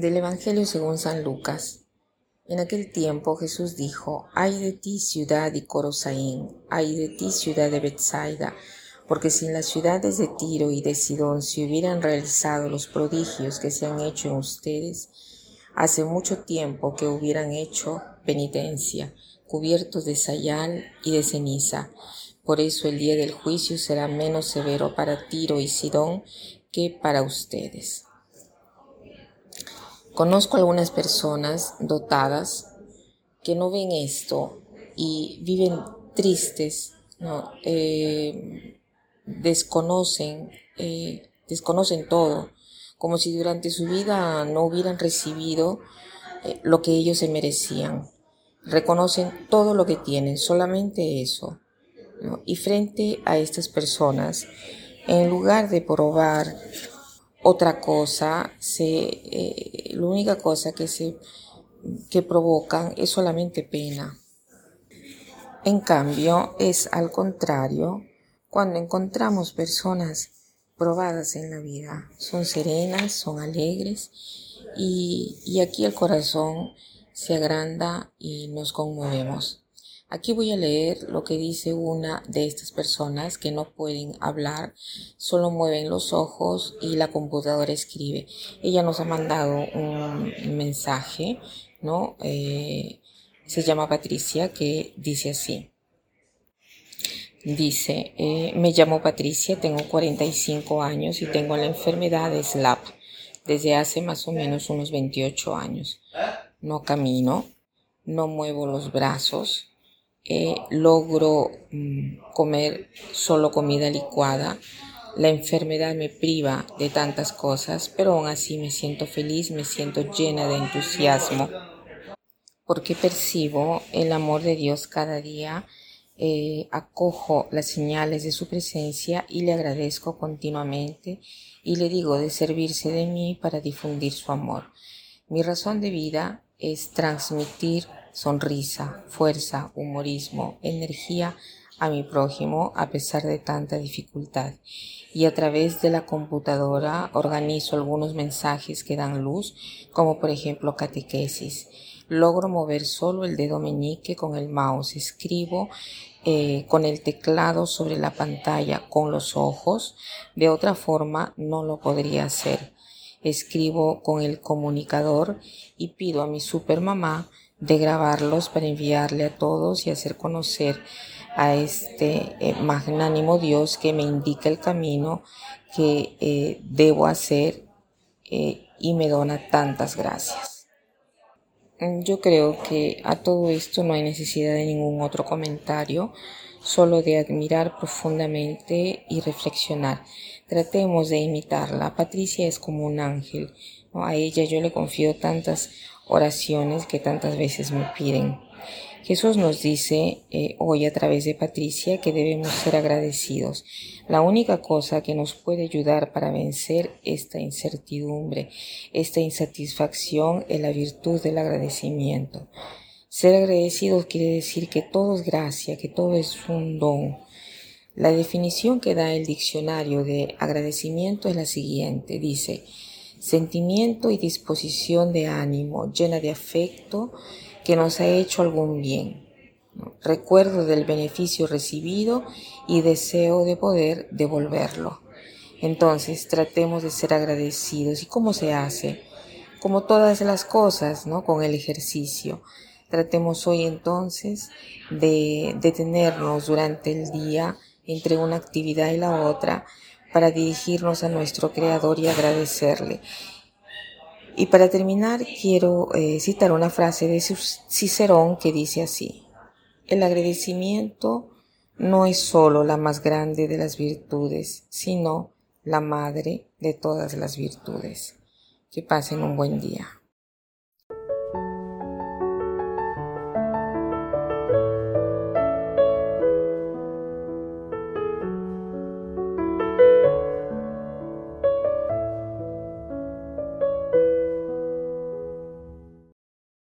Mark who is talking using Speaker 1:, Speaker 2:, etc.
Speaker 1: Del Evangelio según San Lucas. En aquel tiempo Jesús dijo, Ay de ti ciudad de Corosaín, ay de ti ciudad de Bethsaida, porque si en las ciudades de Tiro y de Sidón se hubieran realizado los prodigios que se han hecho en ustedes, hace mucho tiempo que hubieran hecho penitencia, cubiertos de sayal y de ceniza. Por eso el día del juicio será menos severo para Tiro y Sidón que para ustedes. Conozco algunas personas dotadas que no ven esto y viven tristes. Eh, desconocen, eh, desconocen todo, como si durante su vida no hubieran recibido eh, lo que ellos se merecían. Reconocen todo lo que tienen, solamente eso. Y frente a estas personas, en lugar de probar otra cosa, se, eh, la única cosa que se que provocan es solamente pena. En cambio, es al contrario cuando encontramos personas probadas en la vida. Son serenas, son alegres y, y aquí el corazón se agranda y nos conmovemos. Aquí voy a leer lo que dice una de estas personas que no pueden hablar, solo mueven los ojos y la computadora escribe. Ella nos ha mandado un mensaje, ¿no? Eh, se llama Patricia, que dice así. Dice, eh, me llamo Patricia, tengo 45 años y tengo la enfermedad de SLAP desde hace más o menos unos 28 años. No camino, no muevo los brazos, eh, logro mm, comer solo comida licuada. La enfermedad me priva de tantas cosas, pero aún así me siento feliz, me siento llena de entusiasmo, porque percibo el amor de Dios cada día, eh, acojo las señales de su presencia y le agradezco continuamente y le digo de servirse de mí para difundir su amor. Mi razón de vida es transmitir sonrisa, fuerza, humorismo, energía a mi prójimo a pesar de tanta dificultad. Y a través de la computadora organizo algunos mensajes que dan luz, como por ejemplo catequesis. Logro mover solo el dedo meñique con el mouse. Escribo eh, con el teclado sobre la pantalla con los ojos. De otra forma no lo podría hacer. Escribo con el comunicador y pido a mi supermamá de grabarlos para enviarle a todos y hacer conocer a este eh, magnánimo Dios que me indica el camino que eh, debo hacer eh, y me dona tantas gracias. Yo creo que a todo esto no hay necesidad de ningún otro comentario, solo de admirar profundamente y reflexionar. Tratemos de imitarla. Patricia es como un ángel. A ella yo le confío tantas oraciones que tantas veces me piden. Jesús nos dice eh, hoy a través de Patricia que debemos ser agradecidos. La única cosa que nos puede ayudar para vencer esta incertidumbre, esta insatisfacción es la virtud del agradecimiento. Ser agradecidos quiere decir que todo es gracia, que todo es un don. La definición que da el diccionario de agradecimiento es la siguiente. Dice, sentimiento y disposición de ánimo llena de afecto que nos ha hecho algún bien. Recuerdo del beneficio recibido y deseo de poder devolverlo. Entonces tratemos de ser agradecidos. ¿Y cómo se hace? Como todas las cosas, ¿no? Con el ejercicio. Tratemos hoy entonces de detenernos durante el día entre una actividad y la otra para dirigirnos a nuestro Creador y agradecerle. Y para terminar, quiero eh, citar una frase de Cicerón que dice así, el agradecimiento no es sólo la más grande de las virtudes, sino la madre de todas las virtudes. Que pasen un buen día.